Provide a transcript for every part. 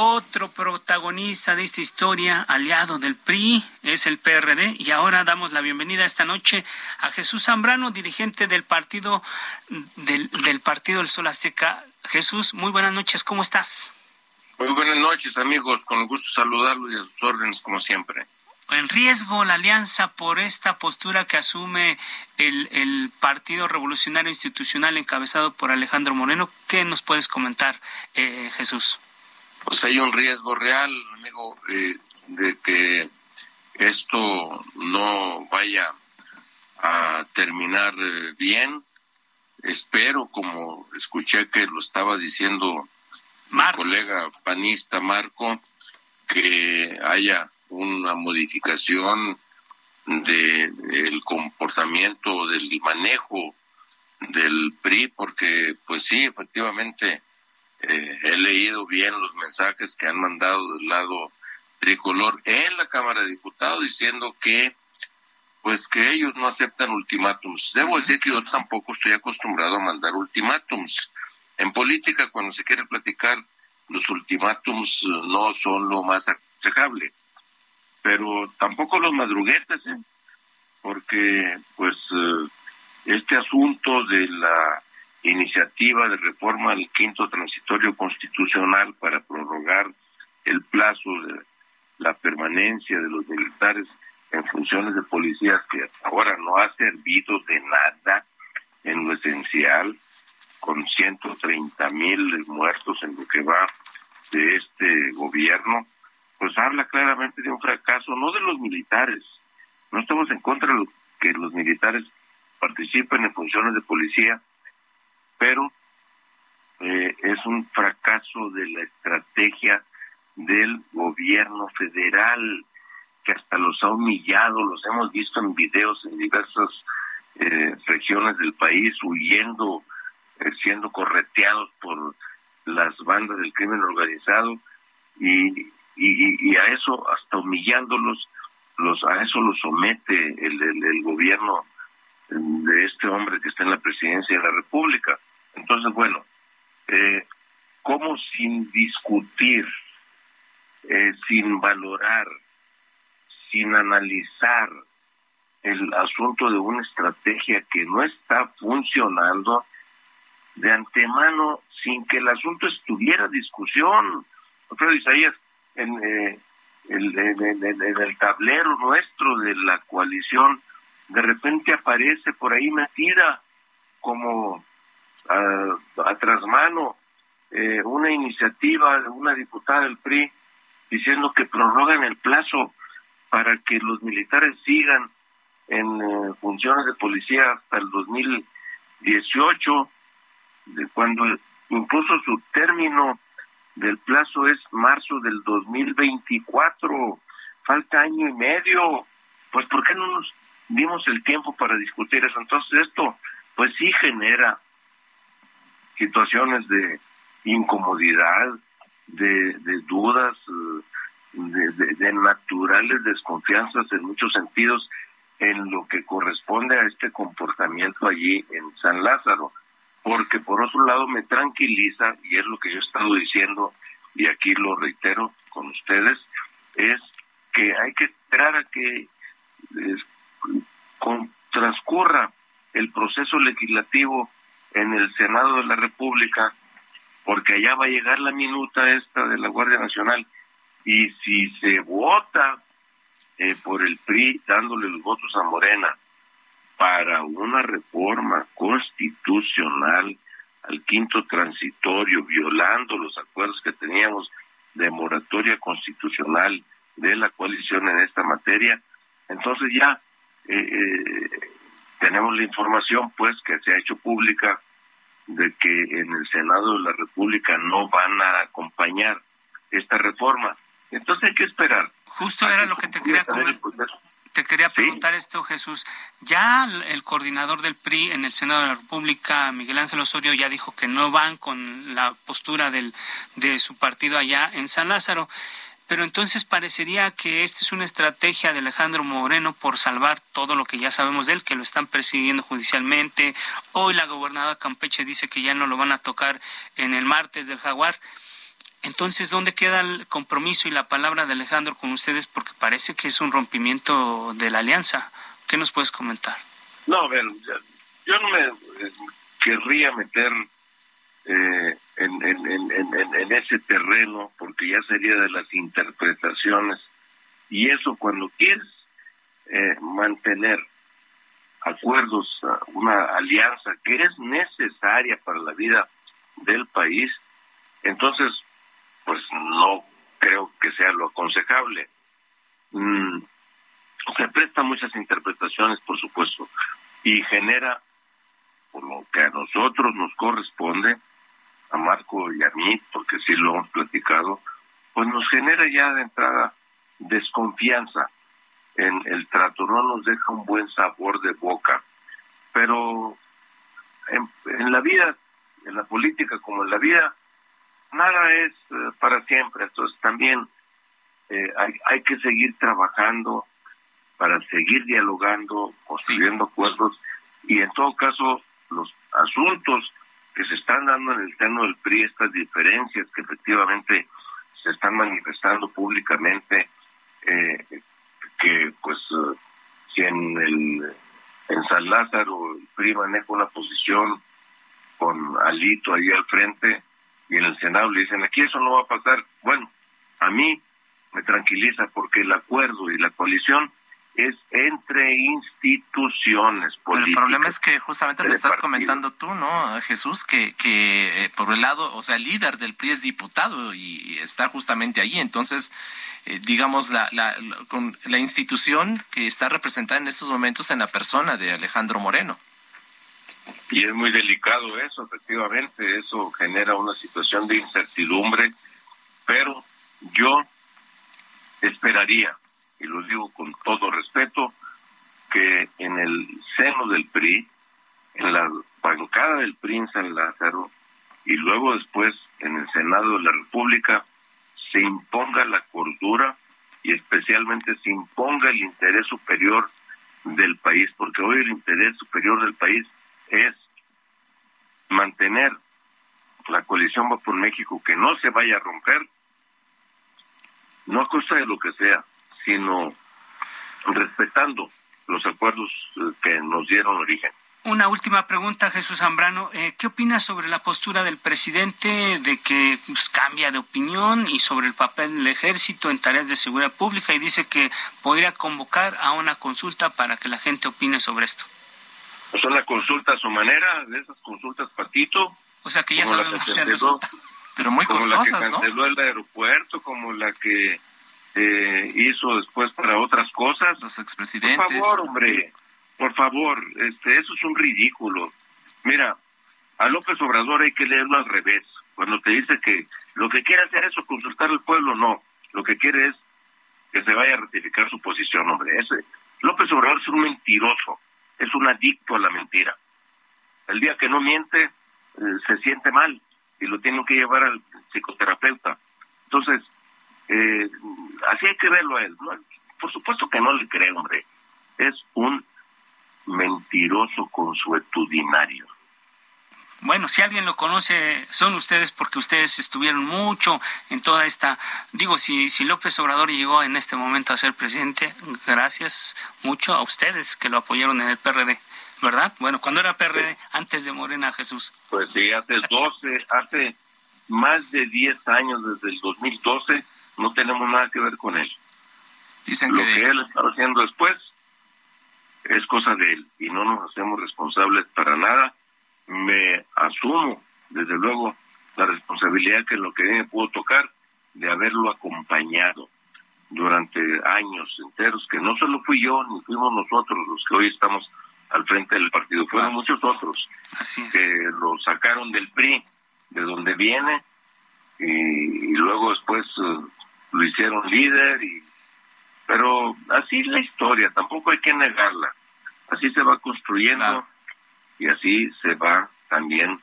Otro protagonista de esta historia, aliado del PRI, es el PRD. Y ahora damos la bienvenida esta noche a Jesús Zambrano, dirigente del partido del, del Partido del Sol Azteca. Jesús, muy buenas noches, ¿cómo estás? Muy buenas noches, amigos. Con gusto saludarlos y a sus órdenes, como siempre. En riesgo la alianza por esta postura que asume el, el Partido Revolucionario Institucional encabezado por Alejandro Moreno. ¿Qué nos puedes comentar, eh, Jesús? Pues hay un riesgo real, amigo, eh, de que esto no vaya a terminar eh, bien. Espero, como escuché que lo estaba diciendo mi colega panista Marco, que haya una modificación del comportamiento del manejo del PRI, porque pues sí, efectivamente eh, he leído bien los mensajes que han mandado del lado tricolor en la Cámara de Diputados diciendo que pues que ellos no aceptan ultimátums. Debo decir que yo tampoco estoy acostumbrado a mandar ultimátums. En política, cuando se quiere platicar, los ultimátums eh, no son lo más aconsejable. Pero tampoco los madruguetes, ¿eh? porque pues eh, este asunto de la iniciativa de reforma al quinto transitorio constitucional para prorrogar el plazo de la permanencia de los militares en funciones de policías que ahora no ha servido de nada en lo esencial, con 130 mil muertos en lo que va de este gobierno, pues habla claramente de un fracaso, no de los militares. No estamos en contra de que los militares participen en funciones de policía, pero eh, es un fracaso de la estrategia del gobierno federal que hasta los ha humillado, los hemos visto en videos en diversas eh, regiones del país huyendo, eh, siendo correteados por las bandas del crimen organizado y, a eso hasta humillándolos los a eso los somete el gobierno de este hombre que está en la presidencia de la República. Entonces, bueno, eh, ¿cómo sin discutir, eh, sin valorar, sin analizar el asunto de una estrategia que no está funcionando de antemano, sin que el asunto estuviera discusión? Alfredo Isaías, en, eh, en, en el tablero nuestro de la coalición, de repente aparece por ahí metida como a, a trasmano eh, una iniciativa de una diputada del PRI diciendo que prorrogan el plazo para que los militares sigan en eh, funciones de policía hasta el 2018, de cuando incluso su término del plazo es marzo del 2024, falta año y medio, pues ¿por qué no nos dimos el tiempo para discutir eso? Entonces esto pues sí genera situaciones de incomodidad, de, de dudas, de, naturales desconfianzas en muchos sentidos en lo que corresponde a este comportamiento allí en San Lázaro. Porque por otro lado me tranquiliza, y es lo que yo he estado diciendo, y aquí lo reitero con ustedes, es que hay que esperar a que con, transcurra el proceso legislativo en el Senado de la República, porque allá va a llegar la minuta esta de la Guardia Nacional, y si se vota eh, por el PRI dándole los votos a Morena para una reforma constitucional al quinto transitorio, violando los acuerdos que teníamos de moratoria constitucional de la coalición en esta materia, entonces ya eh, eh, tenemos la información pues que se ha hecho pública de que en el Senado de la República no van a acompañar esta reforma. Entonces hay que esperar. Justo era lo que te quería Te quería preguntar esto, Jesús. Ya el coordinador del PRI en el Senado de la República, Miguel Ángel Osorio, ya dijo que no van con la postura del, de su partido allá en San Lázaro. Pero entonces parecería que esta es una estrategia de Alejandro Moreno por salvar todo lo que ya sabemos de él, que lo están persiguiendo judicialmente. Hoy la gobernadora Campeche dice que ya no lo van a tocar en el martes del jaguar. Entonces, ¿dónde queda el compromiso y la palabra de Alejandro con ustedes? Porque parece que es un rompimiento de la alianza. ¿Qué nos puedes comentar? No, a ver, yo no me eh, querría meter eh, en, ese terreno, porque ya sería de las interpretaciones. Y eso cuando quieres eh, mantener acuerdos, una alianza que es necesaria para la vida del país, entonces, pues no creo que sea lo aconsejable. Mm, se presta muchas interpretaciones, por supuesto, y genera, por lo que a nosotros nos corresponde, a Marco y a mí, porque sí lo hemos platicado, pues nos genera ya de entrada desconfianza en el trato, no nos deja un buen sabor de boca. Pero en, la vida, en la política como en la vida, nada es eh, para siempre. Entonces también eh, hay, hay que seguir trabajando para seguir dialogando, construyendo acuerdos y en todo caso los asuntos que se están dando en el seno del PRI, estas diferencias que efectivamente se están manifestando públicamente, eh, que pues eh, si en el en San Lázaro el PRI maneja una posición con Alito ahí al frente y en el Senado le dicen aquí eso no va a pasar. Bueno, a mí me tranquiliza porque el acuerdo y la coalición es entre instituciones políticas. el problema es que justamente lo estás comentando tú, ¿no, Jesús? Que, que eh, por el lado, o sea, el líder del PRI es diputado y está justamente ahí. Entonces, eh, digamos, la, la, con la institución que está representada en estos momentos en la persona de Alejandro Moreno. Y es muy delicado eso, efectivamente. Eso genera una situación de incertidumbre, pero yo esperaría y lo digo con todo respeto, que en el seno del PRI, en la bancada del PRI en San Lázaro, y luego después en el Senado de la República, se imponga la cordura y especialmente se imponga el interés superior del país, porque hoy el interés superior del país es mantener la coalición Va por México, que no se vaya a romper, no a costa de lo que sea, sino respetando los acuerdos eh, que nos dieron origen. Una última pregunta, Jesús Zambrano. Eh, ¿Qué opinas sobre la postura del presidente de que pues, cambia de opinión y sobre el papel del ejército en tareas de seguridad pública y dice que podría convocar a una consulta para que la gente opine sobre esto? Pues una consulta a su manera, de esas consultas patito. O sea que ya sabemos Pero muy costosas, como la que canceló el aeropuerto, como la que eh, hizo después para otras cosas. Los expresidentes. Por favor, hombre, por favor, este, eso es un ridículo. Mira, a López Obrador hay que leerlo al revés. Cuando te dice que lo que quiere hacer es consultar al pueblo, no. Lo que quiere es que se vaya a ratificar su posición, hombre. Ese, López Obrador es un mentiroso, es un adicto a la mentira. El día que no miente, eh, se siente mal y lo tienen que llevar al psicoterapeuta. Entonces, eh, así hay que verlo a él. Por supuesto que no le creo, hombre. Es un mentiroso consuetudinario. Bueno, si alguien lo conoce, son ustedes porque ustedes estuvieron mucho en toda esta... Digo, si, si López Obrador llegó en este momento a ser presidente, gracias mucho a ustedes que lo apoyaron en el PRD, ¿verdad? Bueno, cuando era PRD, antes de Morena Jesús. Pues sí, hace 12, hace más de 10 años, desde el 2012, no tenemos nada que ver con él. Dicen Lo que... él está haciendo después es cosa de él y no nos hacemos responsables para nada. Me asumo, desde luego, la responsabilidad que lo que me pudo tocar de haberlo acompañado durante años enteros, que no solo fui yo ni fuimos nosotros los que hoy estamos al frente del partido, fueron muchos otros Así que lo sacaron del PRI, de donde viene, y, luego después eh, lo hicieron líder y pero así es la historia tampoco hay que negarla. Así se va construyendo y así se va también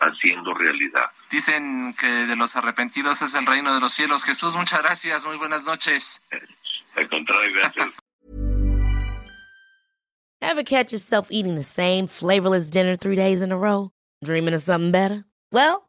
haciendo realidad. Dicen que de los arrepentidos es el reino de los cielos. Jesús muchas gracias. Muy buenas noches. Al contrario gracias. Ever catch yourself eating the same flavorless dinner three days in a row? Dreaming of something better? Well,